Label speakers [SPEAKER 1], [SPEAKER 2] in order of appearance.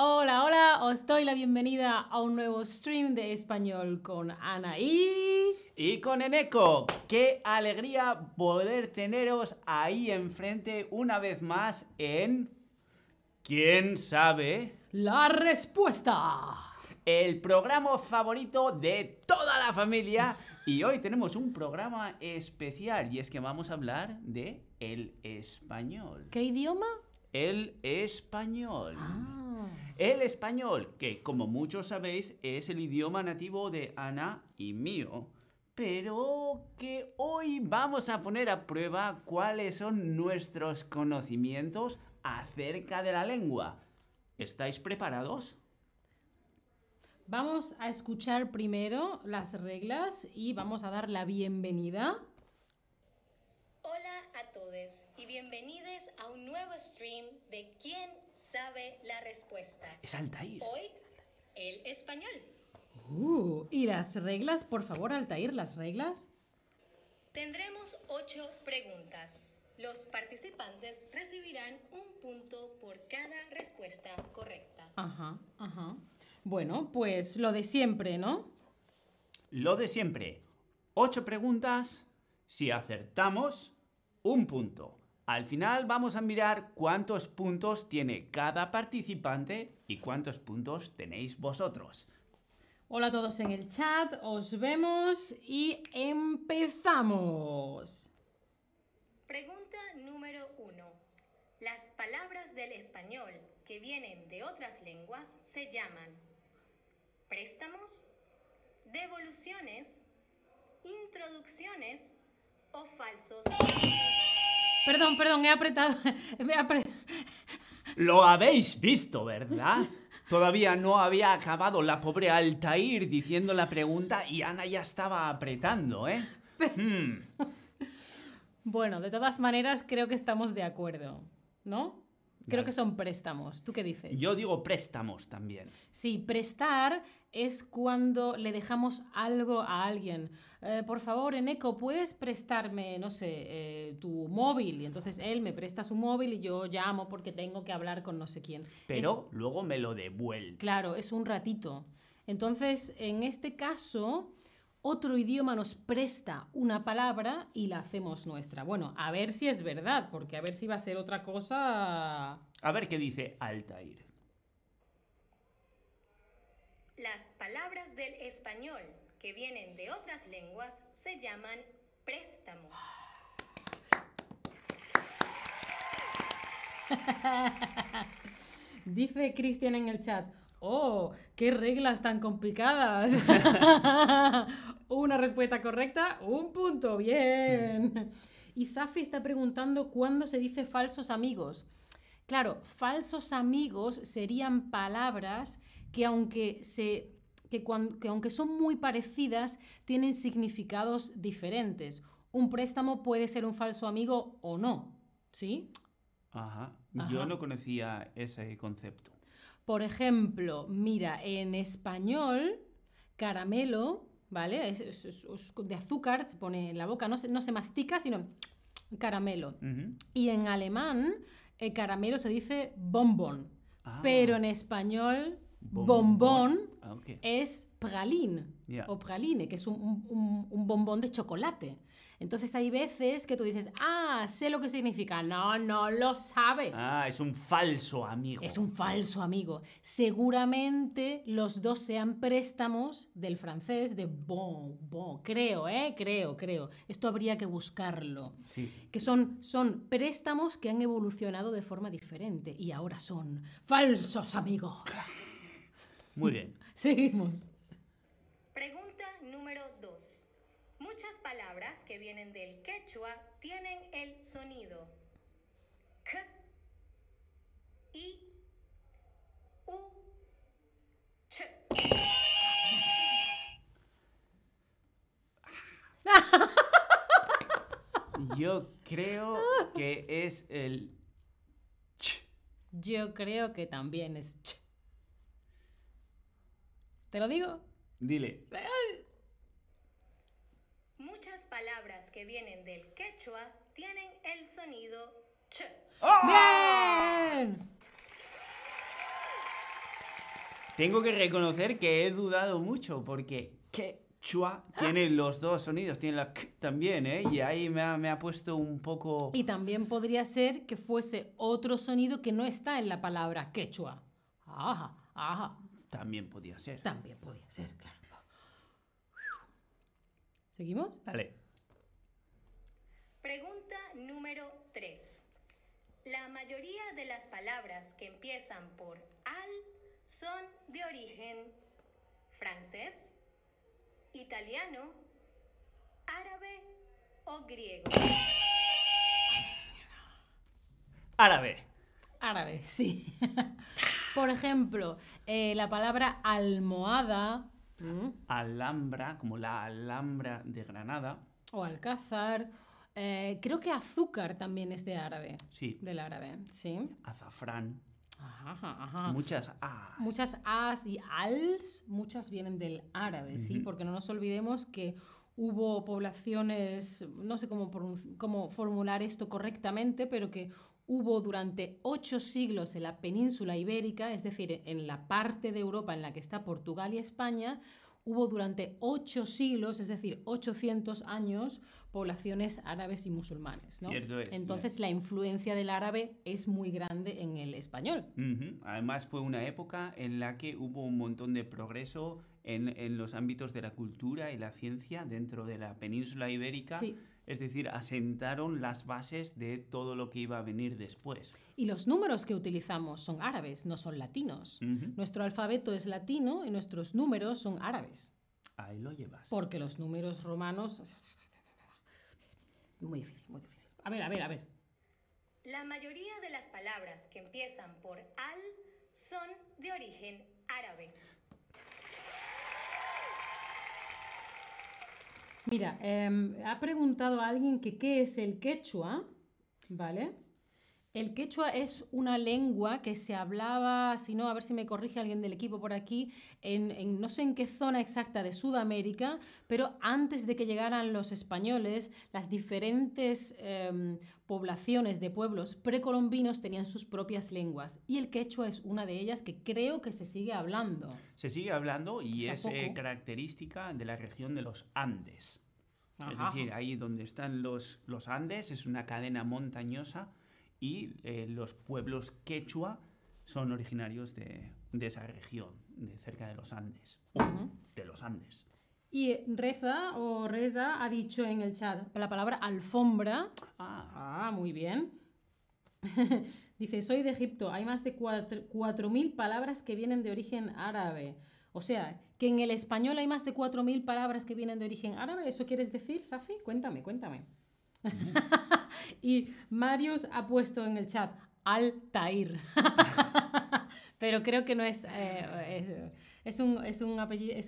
[SPEAKER 1] Hola, hola, os doy la bienvenida a un nuevo stream de español con Ana y...
[SPEAKER 2] Y con Eneco, qué alegría poder teneros ahí enfrente una vez más en... ¿Quién sabe?
[SPEAKER 1] La respuesta.
[SPEAKER 2] El programa favorito de toda la familia. Y hoy tenemos un programa especial y es que vamos a hablar de el español.
[SPEAKER 1] ¿Qué idioma?
[SPEAKER 2] El español.
[SPEAKER 1] Ah.
[SPEAKER 2] El español, que como muchos sabéis es el idioma nativo de Ana y mío, pero que hoy vamos a poner a prueba cuáles son nuestros conocimientos acerca de la lengua. ¿Estáis preparados?
[SPEAKER 1] Vamos a escuchar primero las reglas y vamos a dar la bienvenida.
[SPEAKER 3] Y bienvenidos a un nuevo stream de ¿Quién sabe la respuesta?
[SPEAKER 2] Es Altair.
[SPEAKER 3] Hoy, el español.
[SPEAKER 1] Uh, ¿Y las reglas, por favor, Altair, las reglas?
[SPEAKER 3] Tendremos ocho preguntas. Los participantes recibirán un punto por cada respuesta correcta.
[SPEAKER 1] Ajá, ajá. Bueno, pues lo de siempre, ¿no?
[SPEAKER 2] Lo de siempre. Ocho preguntas. Si acertamos, un punto. Al final vamos a mirar cuántos puntos tiene cada participante y cuántos puntos tenéis vosotros.
[SPEAKER 1] Hola a todos en el chat, os vemos y empezamos.
[SPEAKER 3] Pregunta número uno. Las palabras del español que vienen de otras lenguas se llaman préstamos, devoluciones, introducciones o falsos.
[SPEAKER 1] Perdón, perdón, he apretado. me he apre-
[SPEAKER 2] Lo habéis visto, ¿verdad? Todavía no había acabado la pobre Altair diciendo la pregunta y Ana ya estaba apretando, ¿eh? Hmm.
[SPEAKER 1] Bueno, de todas maneras, creo que estamos de acuerdo, ¿no? Creo que son préstamos. ¿Tú qué dices?
[SPEAKER 2] Yo digo préstamos también.
[SPEAKER 1] Sí, prestar es cuando le dejamos algo a alguien. Eh, por favor, Eneco, ¿puedes prestarme, no sé, eh, tu móvil? Y entonces él me presta su móvil y yo llamo porque tengo que hablar con no sé quién.
[SPEAKER 2] Pero luego me lo devuelve.
[SPEAKER 1] Claro, es un ratito. Entonces, en este caso, otro idioma nos presta una palabra y la hacemos nuestra. Bueno, a ver si es verdad, porque a ver si va a ser otra cosa.
[SPEAKER 2] A ver qué dice Altair.
[SPEAKER 3] Las palabras del español que vienen de otras lenguas se llaman préstamos.
[SPEAKER 1] Dice Cristian en el chat. ¡Oh! ¡Qué reglas tan complicadas! Una respuesta correcta, un punto. Bien. Y Safi está preguntando cuándo se dice falsos amigos. Claro, falsos amigos serían palabras que aunque se que, aunque son muy parecidas, tienen significados diferentes. Un préstamo puede ser un falso amigo o no, ¿sí?
[SPEAKER 2] Ajá.
[SPEAKER 1] Ajá.
[SPEAKER 2] Yo no conocía ese concepto.
[SPEAKER 1] Por ejemplo, mira, en español, caramelo, ¿vale? Es, es- es- es de azúcar, se pone en la boca, no se, no se mastica, sino caramelo. Y en alemán, el caramelo se dice bonbon,
[SPEAKER 2] Ah.
[SPEAKER 1] pero en español,
[SPEAKER 2] Bombón. Ah,
[SPEAKER 1] es praline o praline, que es un, un- un- un bombón de chocolate. Entonces hay veces que tú dices, ah, sé lo que significa. No, no lo sabes.
[SPEAKER 2] Ah, es un falso amigo.
[SPEAKER 1] Es un falso amigo. Seguramente los dos sean préstamos del francés de bon, bon. Creo, ¿eh? Creo, creo. Esto habría que buscarlo.
[SPEAKER 2] Sí.
[SPEAKER 1] Que son, son préstamos que han evolucionado de forma diferente y ahora son falsos amigos.
[SPEAKER 2] Muy bien.
[SPEAKER 1] Seguimos.
[SPEAKER 3] Pregunta número 2. Muchas palabras que vienen del quechua tienen el sonido k, i, u, ch.
[SPEAKER 2] Yo creo que es el ch.
[SPEAKER 1] Yo creo que también es ch. ¿Te lo digo?
[SPEAKER 2] Dile.
[SPEAKER 3] Muchas palabras que vienen del quechua tienen el sonido ch.
[SPEAKER 2] ¡Ah!
[SPEAKER 1] bien.
[SPEAKER 2] Tengo que reconocer que he dudado mucho porque quechua tiene los dos sonidos, tiene la k también, ¿eh? Y ahí me ha, me ha puesto un poco...
[SPEAKER 1] Y también podría ser que fuese otro sonido que no está en la palabra quechua. Ajá, ajá.
[SPEAKER 2] También podía ser.
[SPEAKER 1] También podía ser, claro. ¿Seguimos?
[SPEAKER 2] Dale.
[SPEAKER 3] Pregunta número 3. La mayoría de las palabras que empiezan por al son de origen francés, italiano, árabe o griego.
[SPEAKER 2] Árabe.
[SPEAKER 1] Árabe, sí. Por ejemplo, eh, la palabra almohada.
[SPEAKER 2] Alhambra, como la Alhambra de Granada.
[SPEAKER 1] o alcázar. eh, creo que azúcar también es de árabe.
[SPEAKER 2] Sí.
[SPEAKER 1] Del árabe, sí.
[SPEAKER 2] Azafrán.
[SPEAKER 1] Ajá, ajá.
[SPEAKER 2] Muchas A.
[SPEAKER 1] Muchas as y als, muchas vienen del árabe, ¿sí? Porque no nos olvidemos que hubo poblaciones, no sé cómo, cómo formular esto correctamente, pero que hubo durante ocho siglos en la península ibérica, es decir, en la parte de Europa en la que está Portugal y España, hubo durante ocho siglos, es decir, 800 años, poblaciones árabes y musulmanes. ¿no?
[SPEAKER 2] Cierto es,
[SPEAKER 1] Entonces la influencia del árabe es muy grande en el español.
[SPEAKER 2] Además fue una época en la que hubo un montón de progreso en, en los ámbitos de la cultura y la ciencia dentro de la península ibérica.
[SPEAKER 1] Sí.
[SPEAKER 2] Es decir, asentaron las bases de todo lo que iba a venir después.
[SPEAKER 1] Y los números que utilizamos son árabes, no son latinos. Nuestro alfabeto es latino y nuestros números son árabes.
[SPEAKER 2] Ahí lo llevas.
[SPEAKER 1] Porque los números romanos... Muy difícil, muy difícil. A ver, a ver, a ver.
[SPEAKER 3] La mayoría de las palabras que empiezan por al son de origen árabe.
[SPEAKER 1] Mira, em, ha preguntado a alguien que qué es el quechua, ¿vale? El quechua es una lengua que se hablaba, si no, a ver si me corrige alguien del equipo por aquí, en, en no sé en qué zona exacta de Sudamérica, pero antes de que llegaran los españoles, las diferentes em, poblaciones de pueblos precolombinos tenían sus propias lenguas y el quechua es una de ellas que creo que se sigue hablando.
[SPEAKER 2] Se sigue hablando y es eh, característica de la región de los Andes.
[SPEAKER 1] Ajá.
[SPEAKER 2] Es decir, ahí donde están los, los Andes es una cadena montañosa y eh, los pueblos quechua son originarios de, de esa región, de cerca de los Andes. De los Andes.
[SPEAKER 1] Y Reza o Reza ha dicho en el chat la palabra alfombra.
[SPEAKER 2] Ah,
[SPEAKER 1] Ah, muy bien. Dice, soy de Egipto. Hay más de cuatro- 4.000 palabras que vienen de origen árabe. O sea, que en el español hay más de 4.000 palabras que vienen de origen árabe. ¿Eso quieres decir, Safi? Cuéntame, cuéntame. y Marius ha puesto en el chat Al-Tair. Pero creo que no es... eh, es, es un, es un apellido... Es un